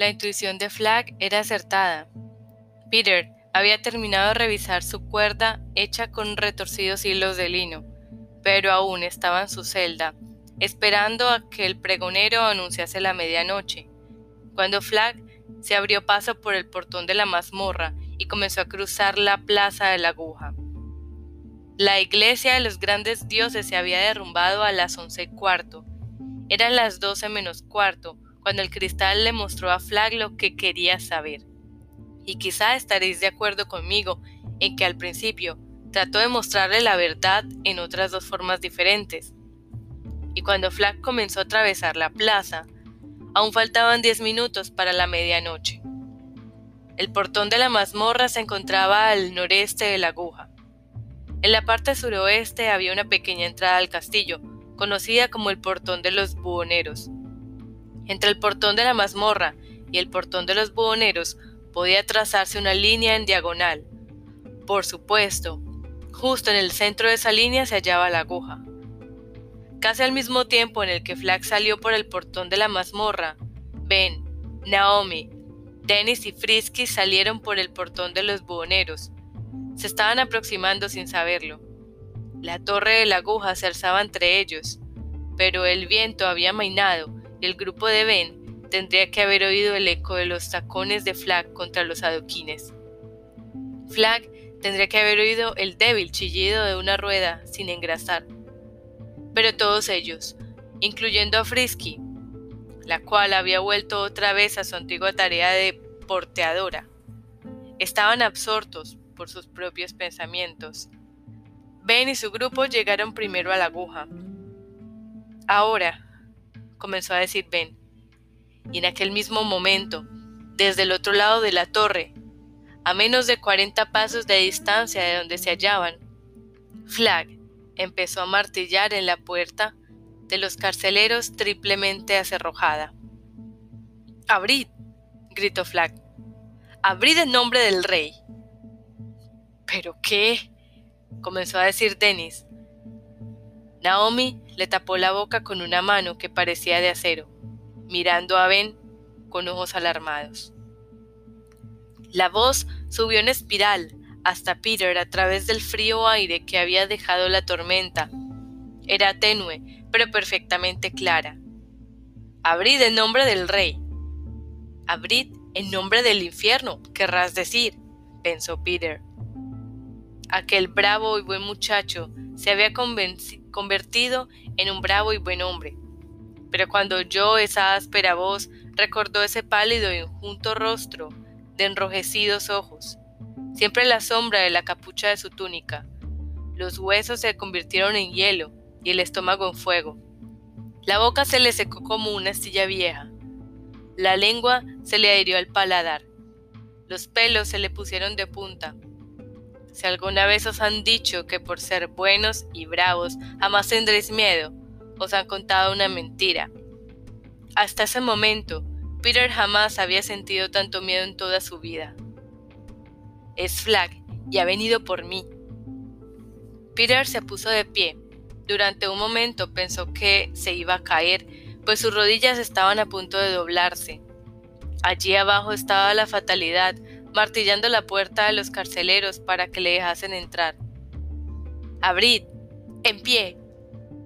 La intuición de Flag era acertada. Peter había terminado de revisar su cuerda hecha con retorcidos hilos de lino, pero aún estaba en su celda, esperando a que el pregonero anunciase la medianoche, cuando Flag se abrió paso por el portón de la mazmorra y comenzó a cruzar la plaza de la aguja. La iglesia de los grandes dioses se había derrumbado a las once y cuarto. Eran las doce menos cuarto, cuando el cristal le mostró a Flag lo que quería saber y quizá estaréis de acuerdo conmigo en que al principio trató de mostrarle la verdad en otras dos formas diferentes. Y cuando Flack comenzó a atravesar la plaza, aún faltaban diez minutos para la medianoche. El portón de la mazmorra se encontraba al noreste de la aguja. En la parte suroeste había una pequeña entrada al castillo, conocida como el portón de los buhoneros. Entre el portón de la mazmorra y el portón de los buhoneros podía trazarse una línea en diagonal. Por supuesto, justo en el centro de esa línea se hallaba la aguja. Casi al mismo tiempo en el que Flack salió por el portón de la mazmorra, Ben, Naomi, Dennis y Frisky salieron por el portón de los buhoneros. Se estaban aproximando sin saberlo. La torre de la aguja se alzaba entre ellos, pero el viento había mainado el grupo de Ben tendría que haber oído el eco de los tacones de Flag contra los adoquines. Flag tendría que haber oído el débil chillido de una rueda sin engrasar. Pero todos ellos, incluyendo a Frisky, la cual había vuelto otra vez a su antigua tarea de porteadora, estaban absortos por sus propios pensamientos. Ben y su grupo llegaron primero a la aguja. Ahora, comenzó a decir Ben, y en aquel mismo momento, desde el otro lado de la torre, a menos de 40 pasos de distancia de donde se hallaban, Flag empezó a martillar en la puerta de los carceleros triplemente acerrojada. ¡Abrid! gritó Flag. ¡Abrid en nombre del rey! ¿Pero qué? comenzó a decir Dennis. Naomi le tapó la boca con una mano que parecía de acero mirando a Ben con ojos alarmados. La voz subió en espiral hasta Peter a través del frío aire que había dejado la tormenta. Era tenue, pero perfectamente clara. Abrid en nombre del rey. Abrid en nombre del infierno, querrás decir, pensó Peter. Aquel bravo y buen muchacho se había convertido en un bravo y buen hombre, pero cuando oyó esa áspera voz, recordó ese pálido y enjunto rostro, de enrojecidos ojos, siempre la sombra de la capucha de su túnica. Los huesos se convirtieron en hielo y el estómago en fuego. La boca se le secó como una astilla vieja. La lengua se le adhirió al paladar. Los pelos se le pusieron de punta. Si alguna vez os han dicho que por ser buenos y bravos jamás tendréis miedo, os han contado una mentira. Hasta ese momento, Peter jamás había sentido tanto miedo en toda su vida. Es Flag y ha venido por mí. Peter se puso de pie. Durante un momento pensó que se iba a caer, pues sus rodillas estaban a punto de doblarse. Allí abajo estaba la fatalidad, martillando la puerta de los carceleros para que le dejasen entrar. Abrid, en pie,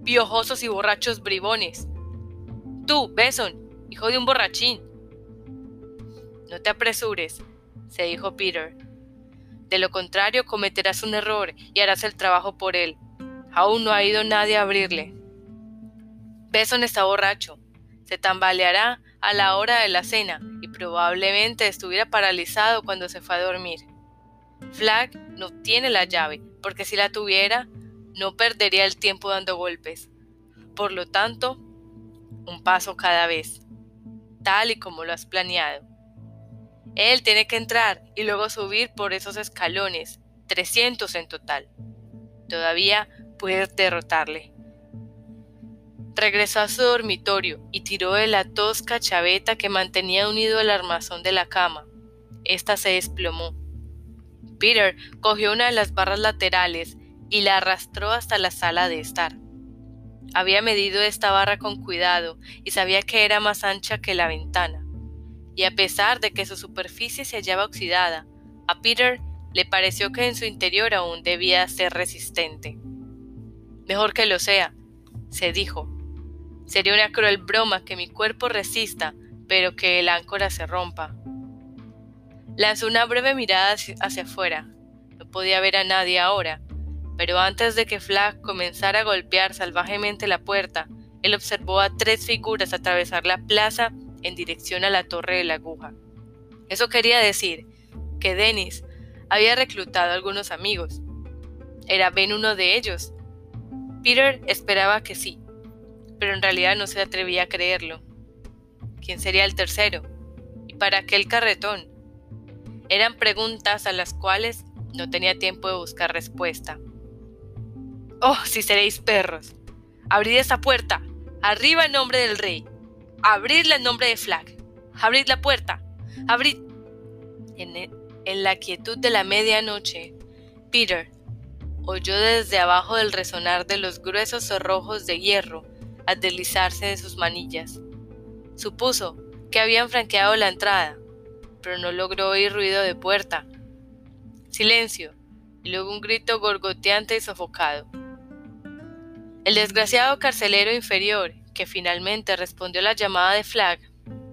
piojosos y borrachos bribones. Tú, Beson, hijo de un borrachín. No te apresures, se dijo Peter. De lo contrario, cometerás un error y harás el trabajo por él. Aún no ha ido nadie a abrirle. Beson está borracho. Se tambaleará a la hora de la cena y probablemente estuviera paralizado cuando se fue a dormir. Flag no tiene la llave, porque si la tuviera, no perdería el tiempo dando golpes. Por lo tanto, un paso cada vez, tal y como lo has planeado. Él tiene que entrar y luego subir por esos escalones, 300 en total. Todavía puedes derrotarle. Regresó a su dormitorio y tiró de la tosca chaveta que mantenía unido al armazón de la cama. Esta se desplomó. Peter cogió una de las barras laterales y la arrastró hasta la sala de estar. Había medido esta barra con cuidado y sabía que era más ancha que la ventana. y a pesar de que su superficie se hallaba oxidada, a Peter le pareció que en su interior aún debía ser resistente. Mejor que lo sea, se dijo. Sería una cruel broma que mi cuerpo resista, pero que el áncora se rompa. Lanzó una breve mirada hacia afuera. No podía ver a nadie ahora, pero antes de que Flag comenzara a golpear salvajemente la puerta, él observó a tres figuras atravesar la plaza en dirección a la torre de la aguja. Eso quería decir que Dennis había reclutado a algunos amigos. ¿Era Ben uno de ellos? Peter esperaba que sí, pero en realidad no se atrevía a creerlo. ¿Quién sería el tercero? ¿Y para qué el carretón? Eran preguntas a las cuales no tenía tiempo de buscar respuesta. Oh, si seréis perros. Abrid esa puerta. Arriba en nombre del rey. Abridla en nombre de Flag. Abrid la puerta. Abrid. En, e, en la quietud de la medianoche, Peter oyó desde abajo del resonar de los gruesos cerrojos de hierro al deslizarse de sus manillas. Supuso que habían franqueado la entrada, pero no logró oír ruido de puerta. Silencio, y luego un grito gorgoteante y sofocado. El desgraciado carcelero inferior, que finalmente respondió a la llamada de Flag,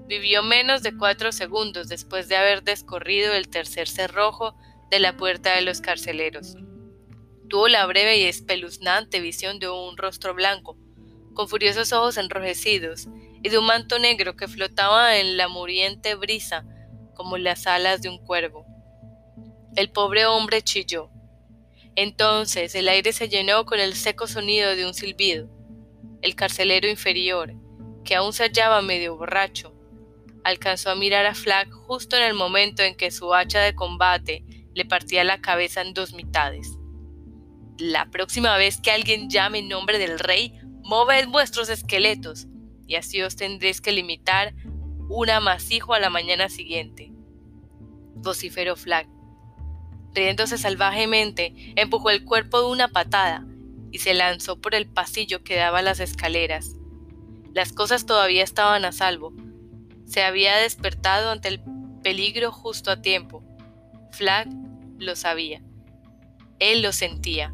vivió menos de cuatro segundos después de haber descorrido el tercer cerrojo de la puerta de los carceleros. Tuvo la breve y espeluznante visión de un rostro blanco, con furiosos ojos enrojecidos, y de un manto negro que flotaba en la muriente brisa como las alas de un cuervo. El pobre hombre chilló. Entonces el aire se llenó con el seco sonido de un silbido. El carcelero inferior, que aún se hallaba medio borracho, alcanzó a mirar a Flag justo en el momento en que su hacha de combate le partía la cabeza en dos mitades. La próxima vez que alguien llame en nombre del rey, moved vuestros esqueletos, y así os tendréis que limitar un amasijo a la mañana siguiente. Vociferó Flag. Riéndose salvajemente, empujó el cuerpo de una patada y se lanzó por el pasillo que daba a las escaleras. Las cosas todavía estaban a salvo. Se había despertado ante el peligro justo a tiempo. Flag lo sabía. Él lo sentía.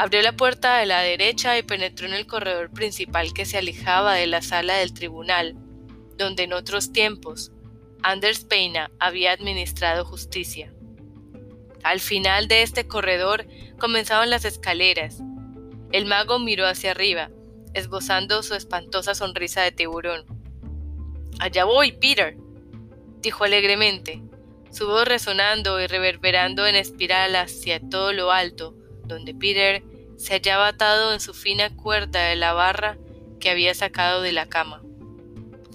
Abrió la puerta de la derecha y penetró en el corredor principal que se alejaba de la sala del tribunal, donde en otros tiempos Anders Peina había administrado justicia. Al final de este corredor comenzaban las escaleras. El mago miró hacia arriba, esbozando su espantosa sonrisa de tiburón. Allá voy, Peter, dijo alegremente, su voz resonando y reverberando en espiral hacia todo lo alto, donde Peter se hallaba atado en su fina cuerda de la barra que había sacado de la cama.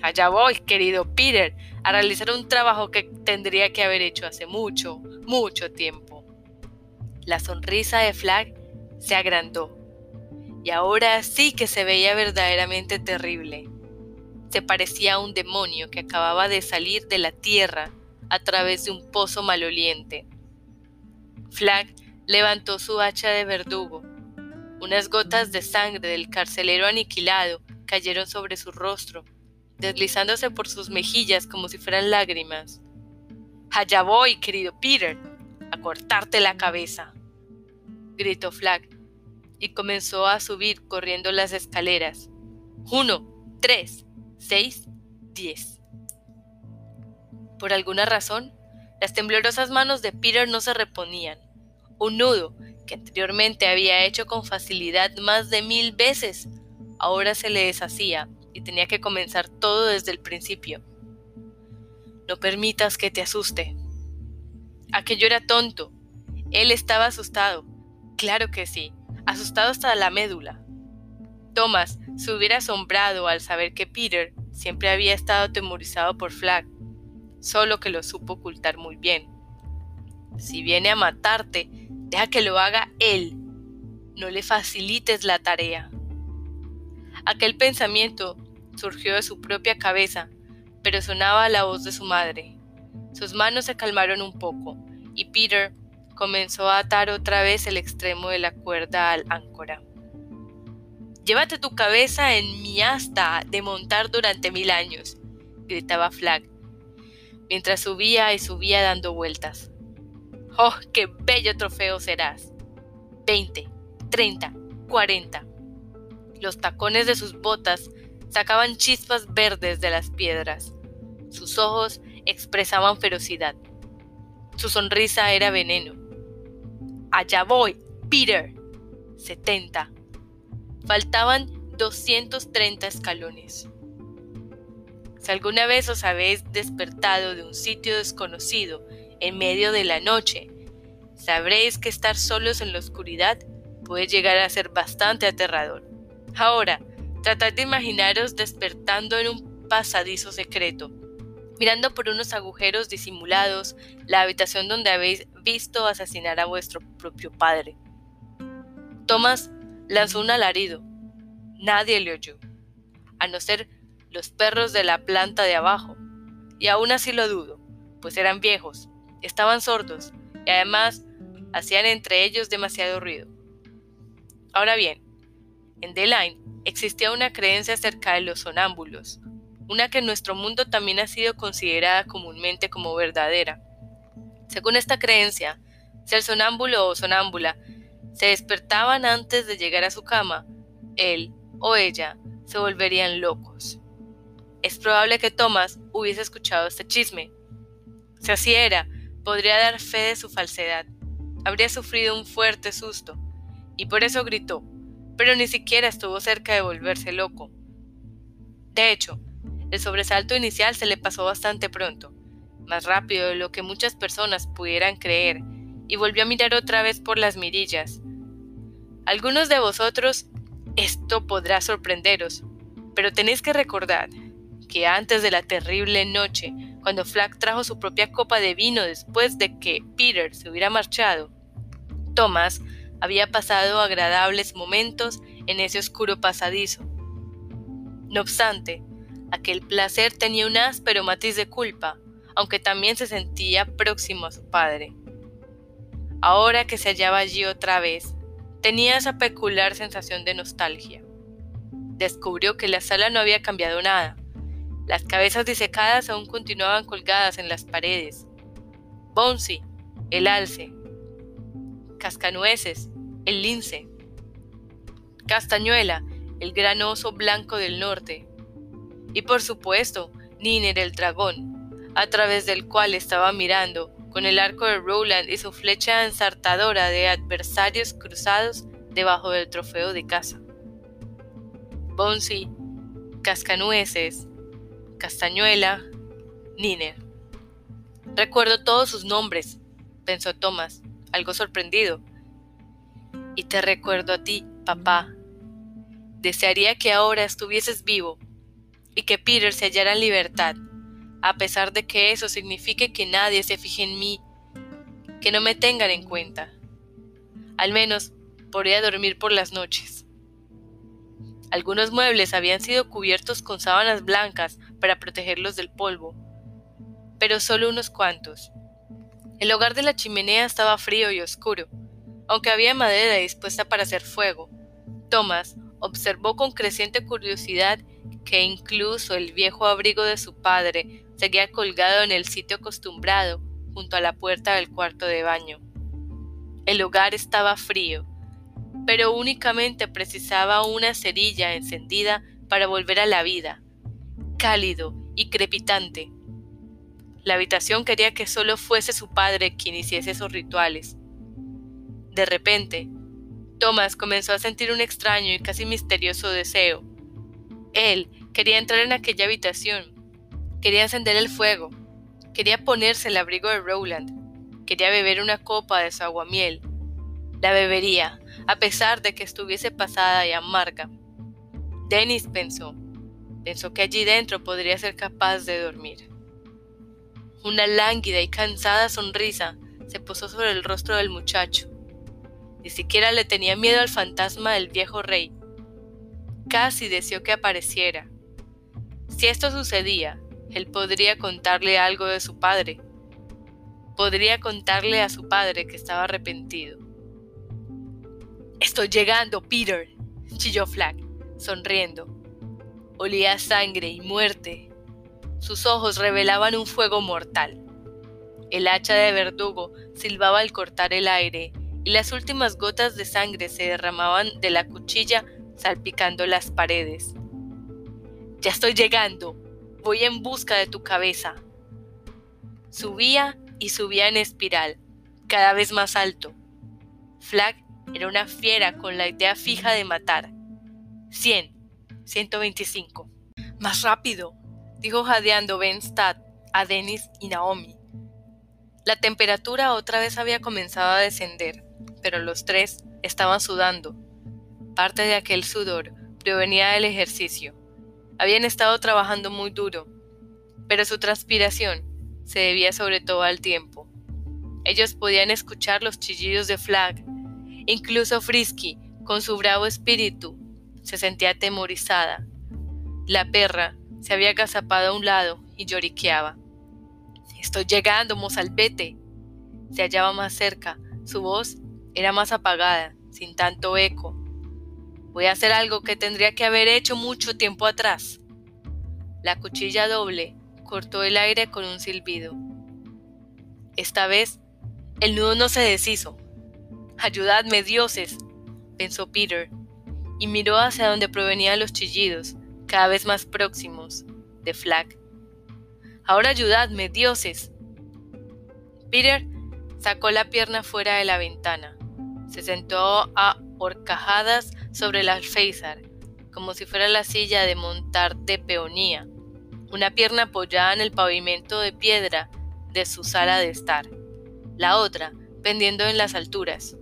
Allá voy, querido Peter, a realizar un trabajo que tendría que haber hecho hace mucho, mucho tiempo. La sonrisa de Flag se agrandó, y ahora sí que se veía verdaderamente terrible. Se parecía a un demonio que acababa de salir de la tierra a través de un pozo maloliente. Flag levantó su hacha de verdugo. Unas gotas de sangre del carcelero aniquilado cayeron sobre su rostro, deslizándose por sus mejillas como si fueran lágrimas. Allá voy, querido Peter, a cortarte la cabeza, gritó Flag, y comenzó a subir corriendo las escaleras. Uno, tres, seis, diez. Por alguna razón, las temblorosas manos de Peter no se reponían. Un nudo, que anteriormente había hecho con facilidad más de mil veces, ahora se le deshacía y tenía que comenzar todo desde el principio. No permitas que te asuste. Aquello era tonto. Él estaba asustado. Claro que sí, asustado hasta la médula. Thomas se hubiera asombrado al saber que Peter siempre había estado atemorizado por Flag, solo que lo supo ocultar muy bien. Si viene a matarte, deja que lo haga él. No le facilites la tarea. Aquel pensamiento surgió de su propia cabeza, pero sonaba la voz de su madre. Sus manos se calmaron un poco, y Peter comenzó a atar otra vez el extremo de la cuerda al áncora. Llévate tu cabeza en mi asta de montar durante mil años, gritaba Flag, mientras subía y subía dando vueltas. ¡Oh, qué bello trofeo serás! Veinte, treinta, cuarenta. Los tacones de sus botas sacaban chispas verdes de las piedras. Sus ojos expresaban ferocidad. Su sonrisa era veneno. Allá voy, Peter. 70. Faltaban 230 escalones. Si alguna vez os habéis despertado de un sitio desconocido en medio de la noche, sabréis que estar solos en la oscuridad puede llegar a ser bastante aterrador. Ahora, tratad de imaginaros despertando en un pasadizo secreto, mirando por unos agujeros disimulados la habitación donde habéis visto asesinar a vuestro propio padre. Thomas lanzó un alarido. Nadie le oyó, a no ser los perros de la planta de abajo. Y aún así lo dudo, pues eran viejos, estaban sordos y además hacían entre ellos demasiado ruido. Ahora bien, en The Line existía una creencia acerca de los sonámbulos, una que en nuestro mundo también ha sido considerada comúnmente como verdadera. Según esta creencia, si el sonámbulo o sonámbula se despertaban antes de llegar a su cama, él o ella se volverían locos. Es probable que Thomas hubiese escuchado este chisme. Si así era, podría dar fe de su falsedad. Habría sufrido un fuerte susto, y por eso gritó, pero ni siquiera estuvo cerca de volverse loco. De hecho, el sobresalto inicial se le pasó bastante pronto, más rápido de lo que muchas personas pudieran creer, y volvió a mirar otra vez por las mirillas. Algunos de vosotros esto podrá sorprenderos, pero tenéis que recordar que antes de la terrible noche, cuando Flack trajo su propia copa de vino después de que Peter se hubiera marchado, Thomas había pasado agradables momentos en ese oscuro pasadizo. No obstante, aquel placer tenía un áspero matiz de culpa, aunque también se sentía próximo a su padre. Ahora que se hallaba allí otra vez, tenía esa peculiar sensación de nostalgia. Descubrió que la sala no había cambiado nada. Las cabezas disecadas aún continuaban colgadas en las paredes. Bonsi, el alce. Cascanueces, el lince. Castañuela, el gran oso blanco del norte. Y por supuesto, Niner el dragón, a través del cual estaba mirando con el arco de Rowland y su flecha ensartadora de adversarios cruzados debajo del trofeo de caza. Bonsi, Cascanueces, Castañuela, Niner. Recuerdo todos sus nombres, pensó Thomas, algo sorprendido. Y te recuerdo a ti, papá. Desearía que ahora estuvieses vivo y que Peter se hallara en libertad a pesar de que eso signifique que nadie se fije en mí, que no me tengan en cuenta. Al menos podría dormir por las noches. Algunos muebles habían sido cubiertos con sábanas blancas para protegerlos del polvo, pero solo unos cuantos. El hogar de la chimenea estaba frío y oscuro, aunque había madera dispuesta para hacer fuego. Thomas observó con creciente curiosidad que incluso el viejo abrigo de su padre seguía colgado en el sitio acostumbrado, junto a la puerta del cuarto de baño. El hogar estaba frío, pero únicamente precisaba una cerilla encendida para volver a la vida, cálido y crepitante. La habitación quería que solo fuese su padre quien hiciese esos rituales. De repente, Thomas comenzó a sentir un extraño y casi misterioso deseo. Él quería entrar en aquella habitación, Quería encender el fuego. Quería ponerse el abrigo de Rowland. Quería beber una copa de su aguamiel. La bebería, a pesar de que estuviese pasada y amarga. Dennis pensó. Pensó que allí dentro podría ser capaz de dormir. Una lánguida y cansada sonrisa se posó sobre el rostro del muchacho. Ni siquiera le tenía miedo al fantasma del viejo rey. Casi deseó que apareciera. Si esto sucedía, él podría contarle algo de su padre. Podría contarle a su padre que estaba arrepentido. Estoy llegando, Peter, chilló Flack, sonriendo. Olía sangre y muerte. Sus ojos revelaban un fuego mortal. El hacha de verdugo silbaba al cortar el aire y las últimas gotas de sangre se derramaban de la cuchilla salpicando las paredes. Ya estoy llegando. Voy en busca de tu cabeza. Subía y subía en espiral, cada vez más alto. Flag era una fiera con la idea fija de matar. 100, 125. Más rápido, dijo jadeando Ben Stad a Dennis y Naomi. La temperatura otra vez había comenzado a descender, pero los tres estaban sudando. Parte de aquel sudor provenía del ejercicio. Habían estado trabajando muy duro, pero su transpiración se debía sobre todo al tiempo. Ellos podían escuchar los chillidos de Flag. Incluso Frisky, con su bravo espíritu, se sentía atemorizada. La perra se había agazapado a un lado y lloriqueaba. Estoy llegando, mozalbete. Se hallaba más cerca. Su voz era más apagada, sin tanto eco. Voy a hacer algo que tendría que haber hecho mucho tiempo atrás. La cuchilla doble cortó el aire con un silbido. Esta vez, el nudo no se deshizo. Ayudadme, dioses, pensó Peter, y miró hacia donde provenían los chillidos, cada vez más próximos, de Flag. Ahora ayudadme, dioses. Peter sacó la pierna fuera de la ventana. Se sentó a horcajadas sobre el alféizar, como si fuera la silla de montar de peonía, una pierna apoyada en el pavimento de piedra de su sala de estar, la otra pendiendo en las alturas.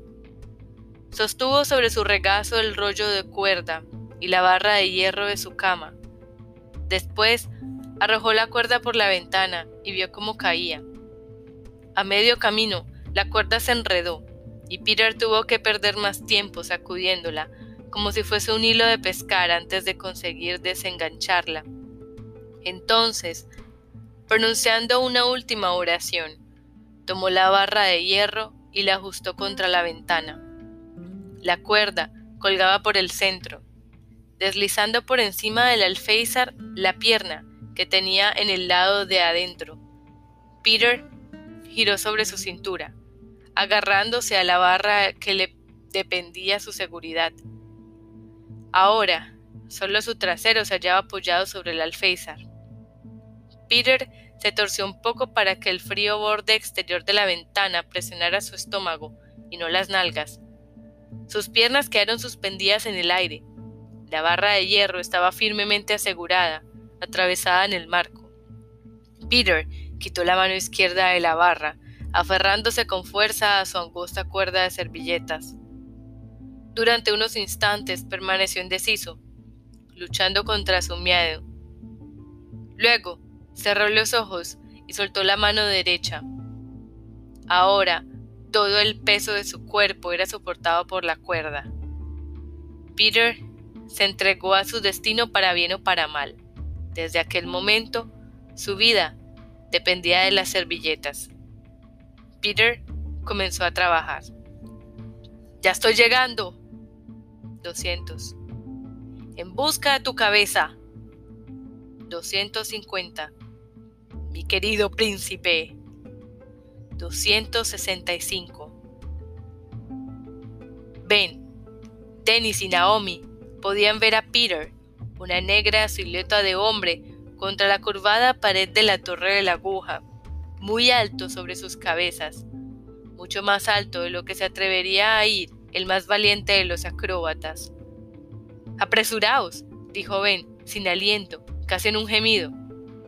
Sostuvo sobre su regazo el rollo de cuerda y la barra de hierro de su cama. Después arrojó la cuerda por la ventana y vio cómo caía. A medio camino, la cuerda se enredó y Peter tuvo que perder más tiempo sacudiéndola, como si fuese un hilo de pescar antes de conseguir desengancharla. Entonces, pronunciando una última oración, tomó la barra de hierro y la ajustó contra la ventana. La cuerda colgaba por el centro, deslizando por encima del alféizar la pierna que tenía en el lado de adentro. Peter giró sobre su cintura, agarrándose a la barra que le dependía su seguridad. Ahora, solo su trasero se hallaba apoyado sobre el alféizar. Peter se torció un poco para que el frío borde exterior de la ventana presionara su estómago y no las nalgas. Sus piernas quedaron suspendidas en el aire. La barra de hierro estaba firmemente asegurada, atravesada en el marco. Peter quitó la mano izquierda de la barra, aferrándose con fuerza a su angosta cuerda de servilletas. Durante unos instantes permaneció indeciso, luchando contra su miedo. Luego, Cerró los ojos y soltó la mano derecha. Ahora, todo el peso de su cuerpo era soportado por la cuerda. Peter se entregó a su destino para bien o para mal. Desde aquel momento, su vida dependía de las servilletas. Peter comenzó a trabajar. Ya estoy llegando. 200. En busca de tu cabeza. 250 mi querido príncipe. 265. Ben, Dennis y Naomi podían ver a Peter, una negra silueta de hombre, contra la curvada pared de la torre de la aguja, muy alto sobre sus cabezas, mucho más alto de lo que se atrevería a ir el más valiente de los acróbatas. Apresuraos, dijo Ben, sin aliento, casi en un gemido,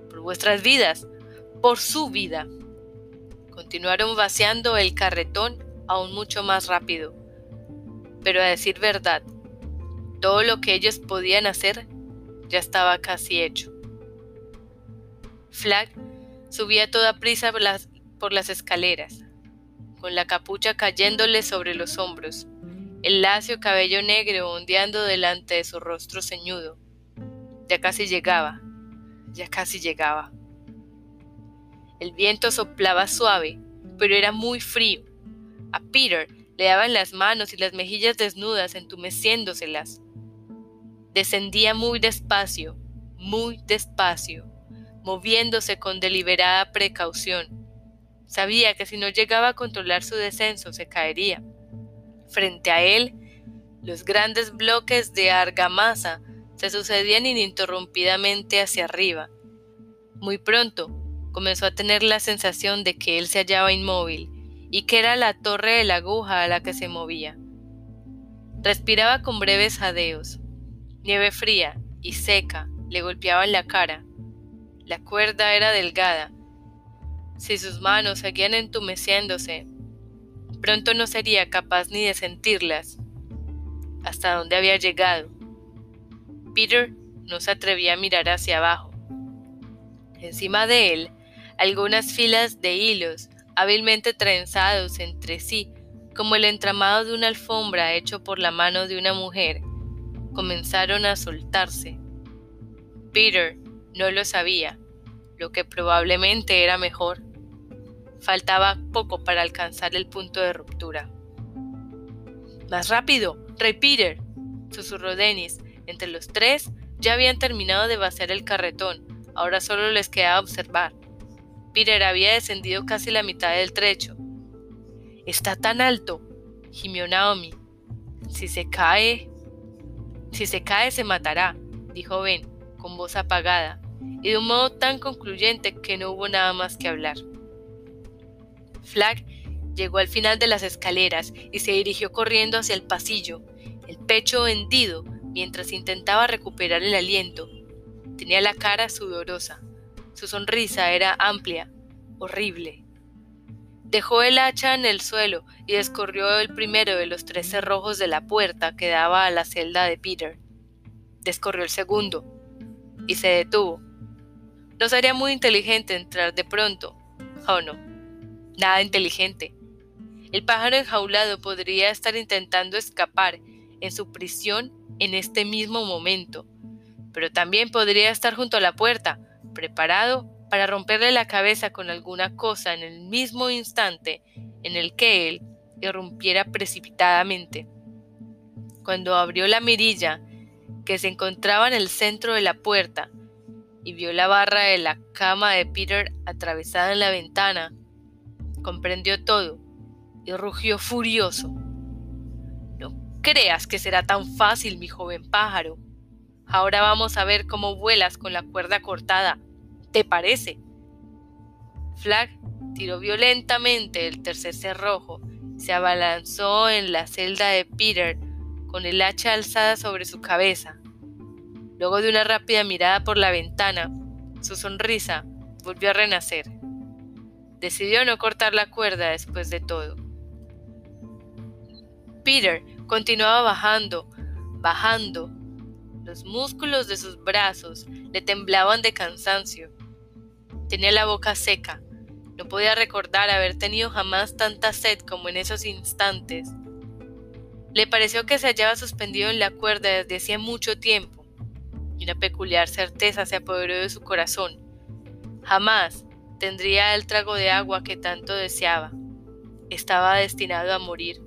por vuestras vidas, por su vida. Continuaron vaciando el carretón aún mucho más rápido. Pero a decir verdad, todo lo que ellos podían hacer ya estaba casi hecho. Flag subía a toda prisa por las, por las escaleras, con la capucha cayéndole sobre los hombros, el lacio cabello negro ondeando delante de su rostro ceñudo. Ya casi llegaba, ya casi llegaba. El viento soplaba suave, pero era muy frío. A Peter le daban las manos y las mejillas desnudas entumeciéndoselas. Descendía muy despacio, muy despacio, moviéndose con deliberada precaución. Sabía que si no llegaba a controlar su descenso se caería. Frente a él, los grandes bloques de argamasa se sucedían ininterrumpidamente hacia arriba. Muy pronto comenzó a tener la sensación de que él se hallaba inmóvil y que era la torre de la aguja a la que se movía. Respiraba con breves jadeos. Nieve fría y seca le golpeaba en la cara. La cuerda era delgada. Si sus manos seguían entumeciéndose, pronto no sería capaz ni de sentirlas. Hasta dónde había llegado. Peter no se atrevía a mirar hacia abajo. Encima de él, algunas filas de hilos hábilmente trenzados entre sí, como el entramado de una alfombra hecho por la mano de una mujer, comenzaron a soltarse. Peter no lo sabía, lo que probablemente era mejor. Faltaba poco para alcanzar el punto de ruptura. Más rápido, Rey Peter, susurró Dennis. Entre los tres ya habían terminado de vaciar el carretón, ahora solo les quedaba observar. Peter había descendido casi la mitad del trecho. Está tan alto, gimió Naomi. Si se cae... Si se cae se matará, dijo Ben, con voz apagada, y de un modo tan concluyente que no hubo nada más que hablar. Flag llegó al final de las escaleras y se dirigió corriendo hacia el pasillo, el pecho hendido mientras intentaba recuperar el aliento. Tenía la cara sudorosa. Su sonrisa era amplia, horrible. Dejó el hacha en el suelo y descorrió el primero de los tres cerrojos de la puerta que daba a la celda de Peter. Descorrió el segundo y se detuvo. No sería muy inteligente entrar de pronto. Oh no, nada inteligente. El pájaro enjaulado podría estar intentando escapar en su prisión en este mismo momento, pero también podría estar junto a la puerta, preparado para romperle la cabeza con alguna cosa en el mismo instante en el que él irrumpiera precipitadamente. Cuando abrió la mirilla, que se encontraba en el centro de la puerta, y vio la barra de la cama de Peter atravesada en la ventana, comprendió todo y rugió furioso. No creas que será tan fácil, mi joven pájaro. Ahora vamos a ver cómo vuelas con la cuerda cortada. ¿Te parece? Flag tiró violentamente el tercer cerrojo, se abalanzó en la celda de Peter con el hacha alzada sobre su cabeza. Luego de una rápida mirada por la ventana, su sonrisa volvió a renacer. Decidió no cortar la cuerda después de todo. Peter continuaba bajando, bajando, los músculos de sus brazos le temblaban de cansancio. Tenía la boca seca. No podía recordar haber tenido jamás tanta sed como en esos instantes. Le pareció que se hallaba suspendido en la cuerda desde hacía mucho tiempo, y una peculiar certeza se apoderó de su corazón. Jamás tendría el trago de agua que tanto deseaba. Estaba destinado a morir.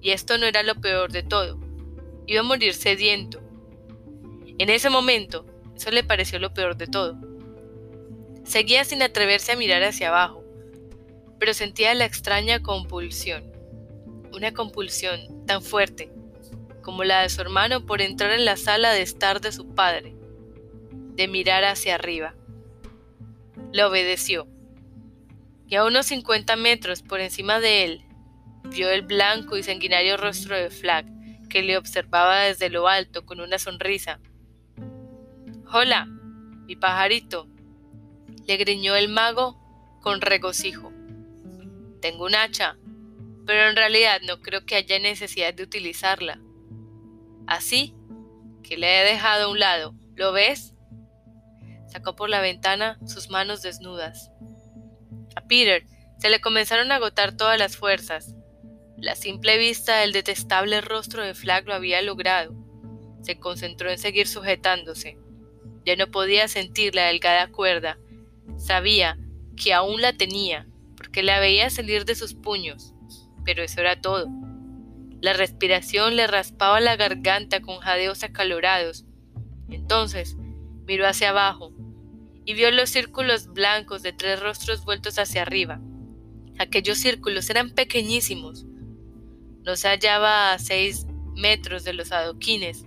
Y esto no era lo peor de todo. Iba a morir sediento. En ese momento, eso le pareció lo peor de todo. Seguía sin atreverse a mirar hacia abajo, pero sentía la extraña compulsión, una compulsión tan fuerte como la de su hermano por entrar en la sala de estar de su padre, de mirar hacia arriba. Le obedeció, y a unos 50 metros por encima de él, vio el blanco y sanguinario rostro de Flag, que le observaba desde lo alto con una sonrisa Hola, mi pajarito, le griñó el mago con regocijo. Tengo un hacha, pero en realidad no creo que haya necesidad de utilizarla. Así que le he dejado a un lado. ¿Lo ves? Sacó por la ventana sus manos desnudas. A Peter se le comenzaron a agotar todas las fuerzas. La simple vista del detestable rostro de Flag lo había logrado. Se concentró en seguir sujetándose. Ya no podía sentir la delgada cuerda. Sabía que aún la tenía, porque la veía salir de sus puños. Pero eso era todo. La respiración le raspaba la garganta con jadeos acalorados. Entonces miró hacia abajo y vio los círculos blancos de tres rostros vueltos hacia arriba. Aquellos círculos eran pequeñísimos. No se hallaba a seis metros de los adoquines,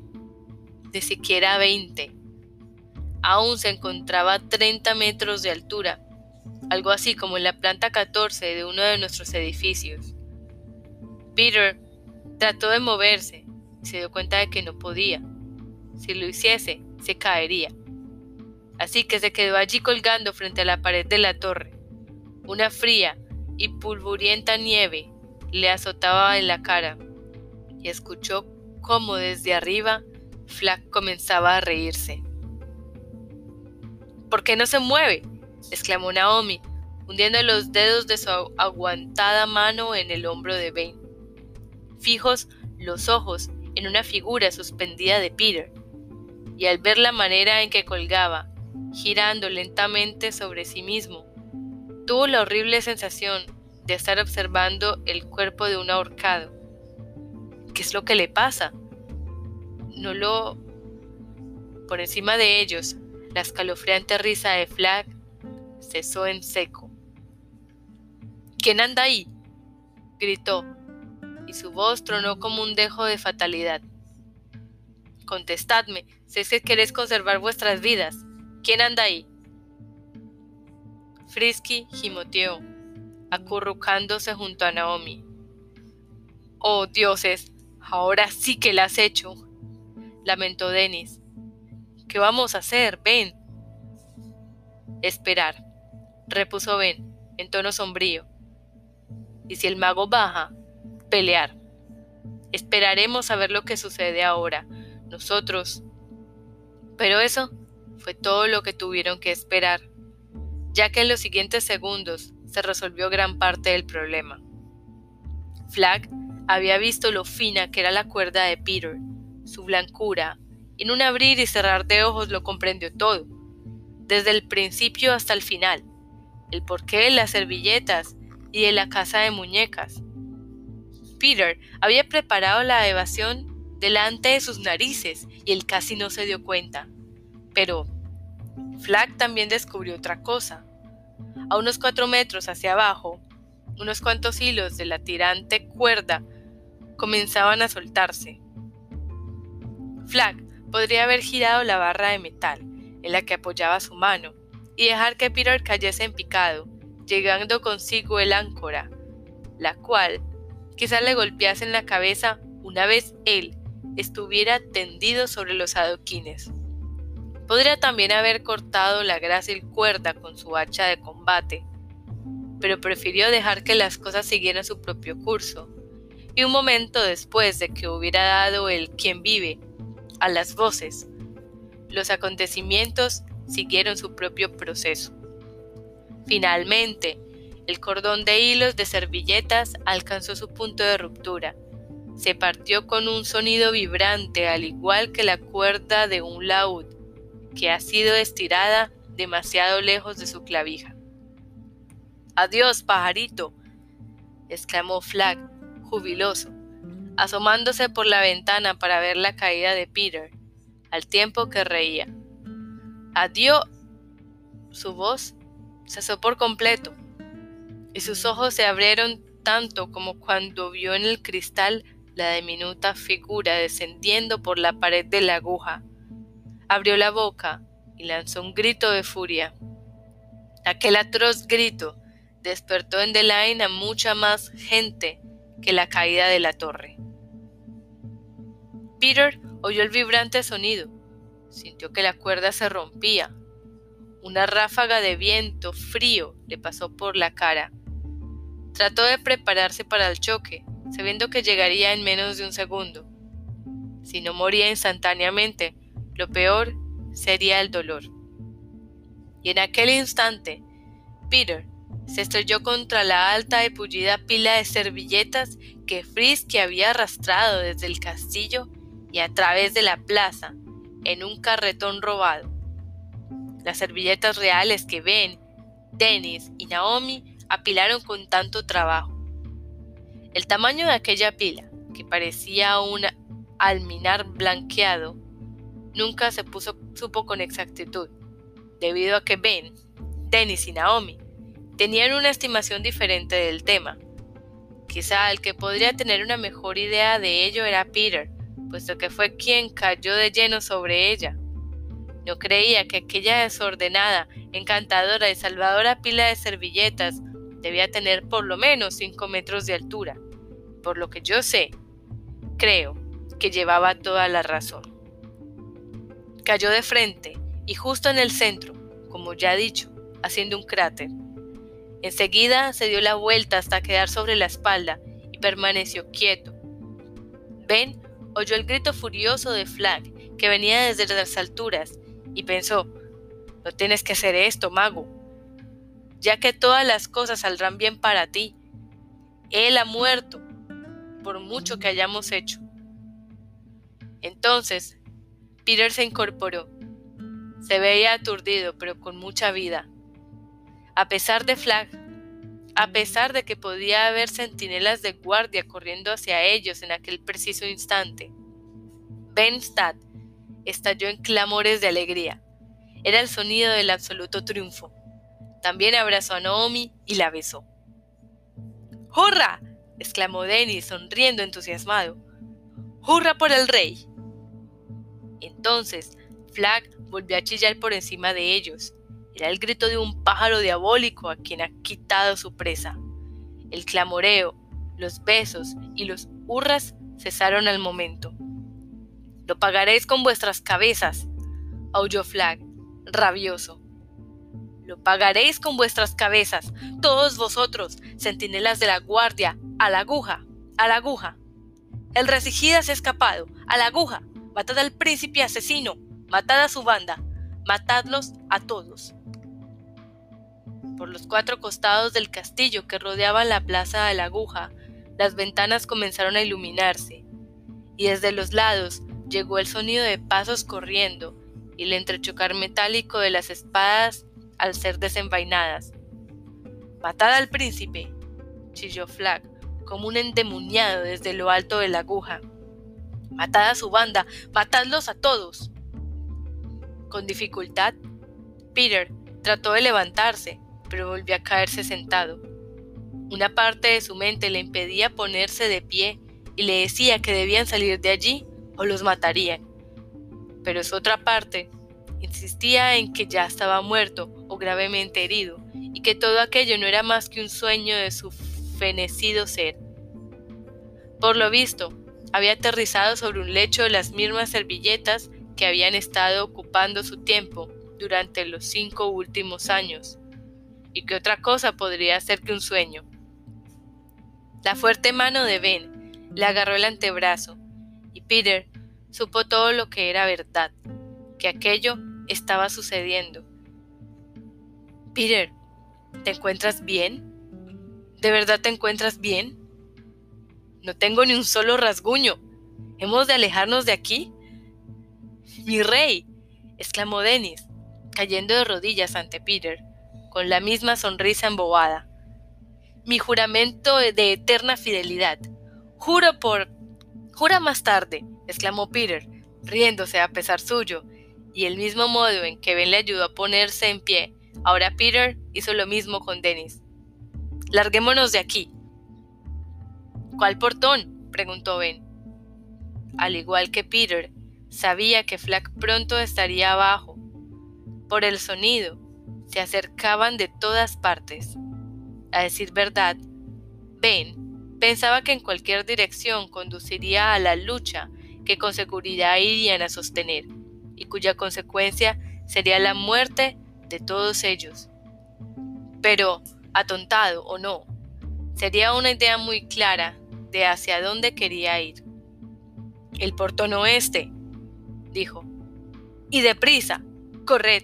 ni siquiera a veinte. Aún se encontraba a treinta metros de altura, algo así como en la planta 14 de uno de nuestros edificios. Peter trató de moverse y se dio cuenta de que no podía. Si lo hiciese, se caería. Así que se quedó allí colgando frente a la pared de la torre. Una fría y pulvurienta nieve le azotaba en la cara y escuchó cómo desde arriba Flack comenzaba a reírse. ¿Por qué no se mueve? exclamó Naomi, hundiendo los dedos de su aguantada mano en el hombro de Ben. Fijos los ojos en una figura suspendida de Peter, y al ver la manera en que colgaba, girando lentamente sobre sí mismo, tuvo la horrible sensación de estar observando el cuerpo de un ahorcado. ¿Qué es lo que le pasa? No lo... Por encima de ellos, la escalofriante risa de Flag cesó en seco. ¿Quién anda ahí? gritó, y su voz tronó como un dejo de fatalidad. Contestadme, si es que queréis conservar vuestras vidas. ¿Quién anda ahí? Frisky gimoteó, acurrucándose junto a Naomi. Oh, dioses, ahora sí que la has hecho, lamentó Denis. ¿Qué vamos a hacer? Ven. Esperar, repuso Ben, en tono sombrío. Y si el mago baja, pelear. Esperaremos a ver lo que sucede ahora. Nosotros. Pero eso fue todo lo que tuvieron que esperar, ya que en los siguientes segundos se resolvió gran parte del problema. Flag había visto lo fina que era la cuerda de Peter, su blancura, en un abrir y cerrar de ojos lo comprendió todo, desde el principio hasta el final, el porqué de las servilletas y de la casa de muñecas. Peter había preparado la evasión delante de sus narices y él casi no se dio cuenta. Pero Flag también descubrió otra cosa. A unos cuatro metros hacia abajo, unos cuantos hilos de la tirante cuerda comenzaban a soltarse. Flag podría haber girado la barra de metal en la que apoyaba su mano y dejar que Peter cayese en picado, llegando consigo el áncora, la cual quizá le golpease en la cabeza una vez él estuviera tendido sobre los adoquines. Podría también haber cortado la grácil cuerda con su hacha de combate, pero prefirió dejar que las cosas siguieran su propio curso, y un momento después de que hubiera dado el quien vive a las voces, los acontecimientos siguieron su propio proceso. Finalmente, el cordón de hilos de servilletas alcanzó su punto de ruptura. Se partió con un sonido vibrante al igual que la cuerda de un laúd que ha sido estirada demasiado lejos de su clavija. Adiós, pajarito, exclamó Flag, jubiloso, asomándose por la ventana para ver la caída de Peter, al tiempo que reía. Adiós. Su voz cesó por completo, y sus ojos se abrieron tanto como cuando vio en el cristal la diminuta figura descendiendo por la pared de la aguja abrió la boca y lanzó un grito de furia. Aquel atroz grito despertó en Delaine a mucha más gente que la caída de la torre. Peter oyó el vibrante sonido, sintió que la cuerda se rompía. Una ráfaga de viento frío le pasó por la cara. Trató de prepararse para el choque, sabiendo que llegaría en menos de un segundo. Si no moría instantáneamente, lo peor sería el dolor. Y en aquel instante, Peter se estrelló contra la alta y pullida pila de servilletas que Frisky había arrastrado desde el castillo y a través de la plaza en un carretón robado. Las servilletas reales que Ben, Dennis y Naomi apilaron con tanto trabajo. El tamaño de aquella pila, que parecía un alminar blanqueado, nunca se puso, supo con exactitud, debido a que Ben, Dennis y Naomi tenían una estimación diferente del tema. Quizá el que podría tener una mejor idea de ello era Peter, puesto que fue quien cayó de lleno sobre ella. No creía que aquella desordenada, encantadora y salvadora pila de servilletas debía tener por lo menos cinco metros de altura. Por lo que yo sé, creo que llevaba toda la razón. Cayó de frente y justo en el centro, como ya he dicho, haciendo un cráter. Enseguida se dio la vuelta hasta quedar sobre la espalda y permaneció quieto. Ben oyó el grito furioso de Flag que venía desde las alturas y pensó, no tienes que hacer esto, mago, ya que todas las cosas saldrán bien para ti. Él ha muerto, por mucho que hayamos hecho. Entonces, Peter se incorporó. Se veía aturdido, pero con mucha vida. A pesar de Flag, a pesar de que podía haber centinelas de guardia corriendo hacia ellos en aquel preciso instante, Ben Stad estalló en clamores de alegría. Era el sonido del absoluto triunfo. También abrazó a Naomi y la besó. ¡Hurra! exclamó Dennis sonriendo entusiasmado. ¡Hurra por el rey! Entonces, Flag volvió a chillar por encima de ellos. El grito de un pájaro diabólico a quien ha quitado su presa. El clamoreo, los besos y los hurras cesaron al momento. Lo pagaréis con vuestras cabezas, aulló Flag, rabioso. Lo pagaréis con vuestras cabezas, todos vosotros, centinelas de la guardia, a la aguja, a la aguja. El resigida se ha escapado, a la aguja. Matad al príncipe asesino, matad a su banda, matadlos a todos. Por los cuatro costados del castillo que rodeaban la plaza de la aguja, las ventanas comenzaron a iluminarse, y desde los lados llegó el sonido de pasos corriendo y el entrechocar metálico de las espadas al ser desenvainadas. Matad al príncipe, chilló Flag, como un endemoniado desde lo alto de la aguja. Matad a su banda, matadlos a todos. Con dificultad, Peter trató de levantarse, pero volvió a caerse sentado. Una parte de su mente le impedía ponerse de pie y le decía que debían salir de allí o los matarían. Pero su otra parte insistía en que ya estaba muerto o gravemente herido, y que todo aquello no era más que un sueño de su fenecido ser. Por lo visto, había aterrizado sobre un lecho de las mismas servilletas que habían estado ocupando su tiempo durante los cinco últimos años. ¿Y qué otra cosa podría ser que un sueño? La fuerte mano de Ben le agarró el antebrazo, y Peter supo todo lo que era verdad, que aquello estaba sucediendo. Peter, ¿te encuentras bien? ¿De verdad te encuentras bien? No tengo ni un solo rasguño. ¿Hemos de alejarnos de aquí? Mi rey, exclamó Dennis, cayendo de rodillas ante Peter, con la misma sonrisa embobada. Mi juramento de eterna fidelidad. Juro por... Jura más tarde, exclamó Peter, riéndose a pesar suyo, y el mismo modo en que Ben le ayudó a ponerse en pie, ahora Peter hizo lo mismo con Dennis. Larguémonos de aquí. ¿Cuál portón? preguntó Ben. Al igual que Peter, sabía que Flack pronto estaría abajo. Por el sonido, se acercaban de todas partes. A decir verdad, Ben pensaba que en cualquier dirección conduciría a la lucha que con seguridad irían a sostener y cuya consecuencia sería la muerte de todos ellos. Pero, atontado o no, sería una idea muy clara de hacia dónde quería ir. El portón oeste, dijo. Y deprisa, corred.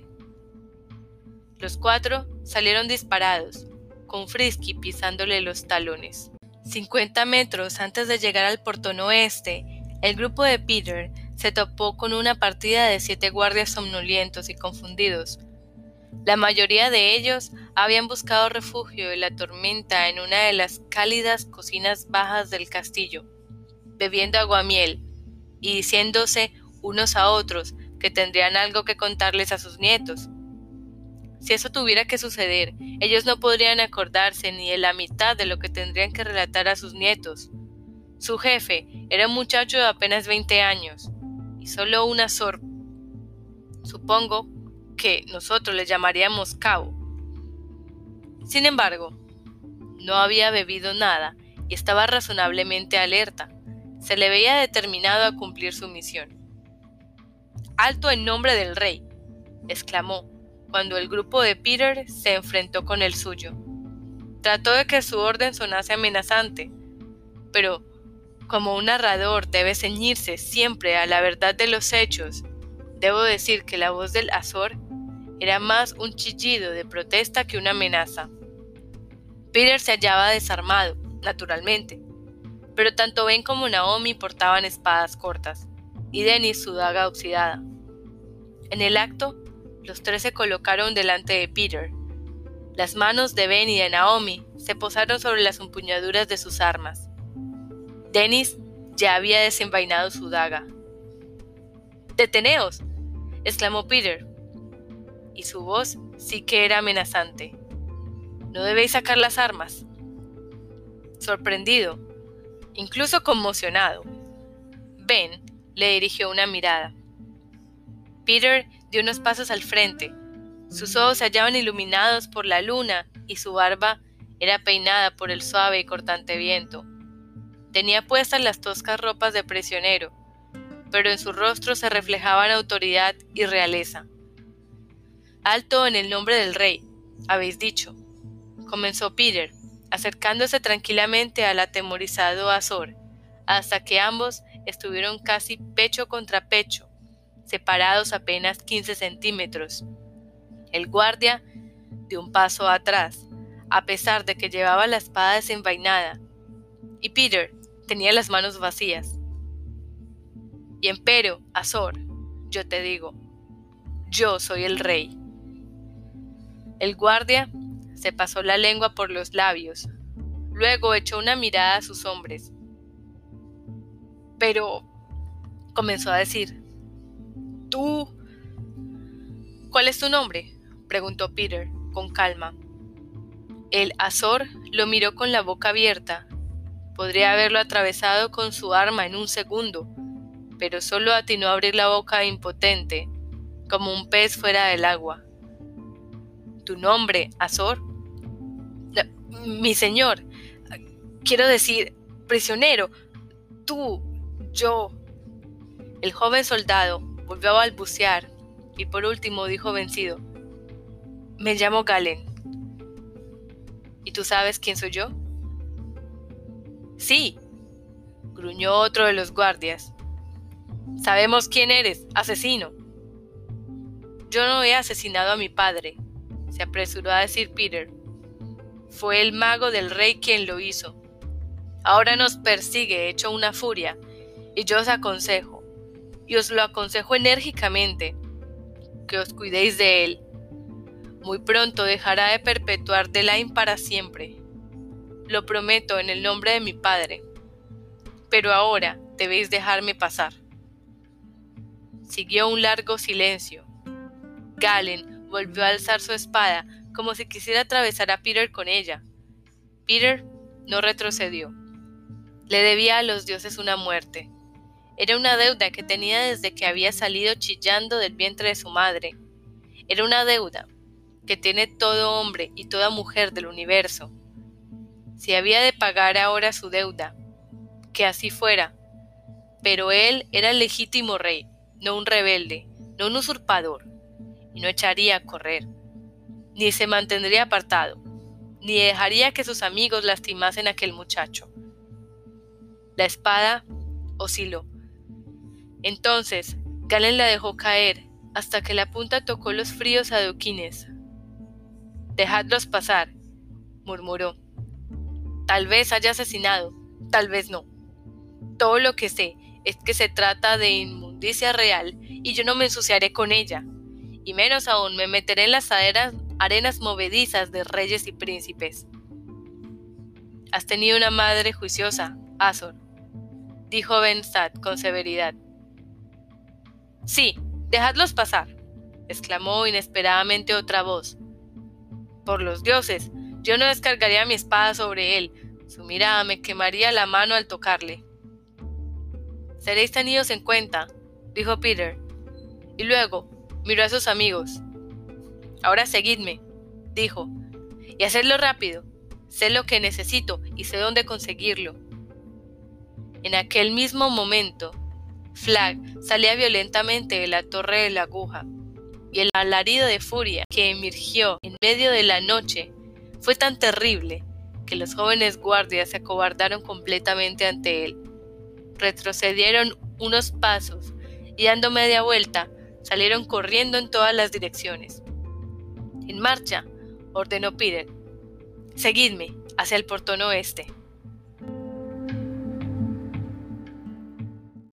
Los cuatro salieron disparados, con Frisky pisándole los talones. Cincuenta metros antes de llegar al portón oeste, el grupo de Peter se topó con una partida de siete guardias somnolientos y confundidos. La mayoría de ellos habían buscado refugio de la tormenta en una de las cálidas cocinas bajas del castillo, bebiendo aguamiel y diciéndose unos a otros que tendrían algo que contarles a sus nietos. Si eso tuviera que suceder, ellos no podrían acordarse ni de la mitad de lo que tendrían que relatar a sus nietos. Su jefe era un muchacho de apenas 20 años y solo una Azor. Supongo que nosotros le llamaríamos cabo. Sin embargo, no había bebido nada y estaba razonablemente alerta. Se le veía determinado a cumplir su misión. Alto en nombre del rey, exclamó, cuando el grupo de Peter se enfrentó con el suyo. Trató de que su orden sonase amenazante, pero como un narrador debe ceñirse siempre a la verdad de los hechos, debo decir que la voz del Azor era más un chillido de protesta que una amenaza. Peter se hallaba desarmado, naturalmente, pero tanto Ben como Naomi portaban espadas cortas, y Dennis su daga oxidada. En el acto, los tres se colocaron delante de Peter. Las manos de Ben y de Naomi se posaron sobre las empuñaduras de sus armas. Dennis ya había desenvainado su daga. ¡Deteneos! exclamó Peter, y su voz sí que era amenazante. ¿No debéis sacar las armas? Sorprendido, incluso conmocionado, Ben le dirigió una mirada. Peter dio unos pasos al frente. Sus ojos se hallaban iluminados por la luna y su barba era peinada por el suave y cortante viento. Tenía puestas las toscas ropas de prisionero, pero en su rostro se reflejaban autoridad y realeza. Alto en el nombre del rey, habéis dicho, comenzó Peter, acercándose tranquilamente al atemorizado Azor, hasta que ambos estuvieron casi pecho contra pecho, separados apenas 15 centímetros. El guardia dio un paso atrás, a pesar de que llevaba la espada desenvainada, y Peter tenía las manos vacías. Y empero, Azor, yo te digo, yo soy el rey. El guardia se pasó la lengua por los labios, luego echó una mirada a sus hombres. Pero, comenzó a decir, ¿Cuál es tu nombre? preguntó Peter, con calma. El Azor lo miró con la boca abierta. Podría haberlo atravesado con su arma en un segundo, pero solo atinó a abrir la boca impotente, como un pez fuera del agua. ¿Tu nombre, Azor? Mi señor, quiero decir, prisionero, tú, yo. El joven soldado volvió a balbucear y por último dijo vencido, me llamo Galen. ¿Y tú sabes quién soy yo? Sí, gruñó otro de los guardias. Sabemos quién eres, asesino. Yo no he asesinado a mi padre, se apresuró a decir Peter. Fue el mago del rey quien lo hizo. Ahora nos persigue hecho una furia, y yo os aconsejo, y os lo aconsejo enérgicamente, que os cuidéis de él. Muy pronto dejará de perpetuar Delain para siempre. Lo prometo en el nombre de mi padre. Pero ahora debéis dejarme pasar. Siguió un largo silencio. Galen volvió a alzar su espada como si quisiera atravesar a Peter con ella. Peter no retrocedió. Le debía a los dioses una muerte. Era una deuda que tenía desde que había salido chillando del vientre de su madre. Era una deuda que tiene todo hombre y toda mujer del universo. Si había de pagar ahora su deuda, que así fuera. Pero él era el legítimo rey, no un rebelde, no un usurpador, y no echaría a correr ni se mantendría apartado, ni dejaría que sus amigos lastimasen a aquel muchacho. La espada osciló. Entonces, Galen la dejó caer hasta que la punta tocó los fríos adoquines. Dejadlos pasar, murmuró. Tal vez haya asesinado, tal vez no. Todo lo que sé es que se trata de inmundicia real y yo no me ensuciaré con ella, y menos aún me meteré en las arenas movedizas de reyes y príncipes. Has tenido una madre juiciosa, Azor, dijo Ben con severidad. Sí, dejadlos pasar, exclamó inesperadamente otra voz, Por los dioses, yo no descargaría mi espada sobre él. Su mirada me quemaría la mano al tocarle. Seréis tenidos en cuenta, dijo Peter. Y luego miró a sus amigos. Ahora seguidme, dijo, y hacedlo rápido. Sé lo que necesito y sé dónde conseguirlo. En aquel mismo momento, Flag salía violentamente de la torre de la aguja, y el alarido de furia que emergió en medio de la noche fue tan terrible que los jóvenes guardias se acobardaron completamente ante él. Retrocedieron unos pasos y dando media vuelta salieron corriendo en todas las direcciones. En marcha, ordenó Peter. Seguidme hacia el portón oeste.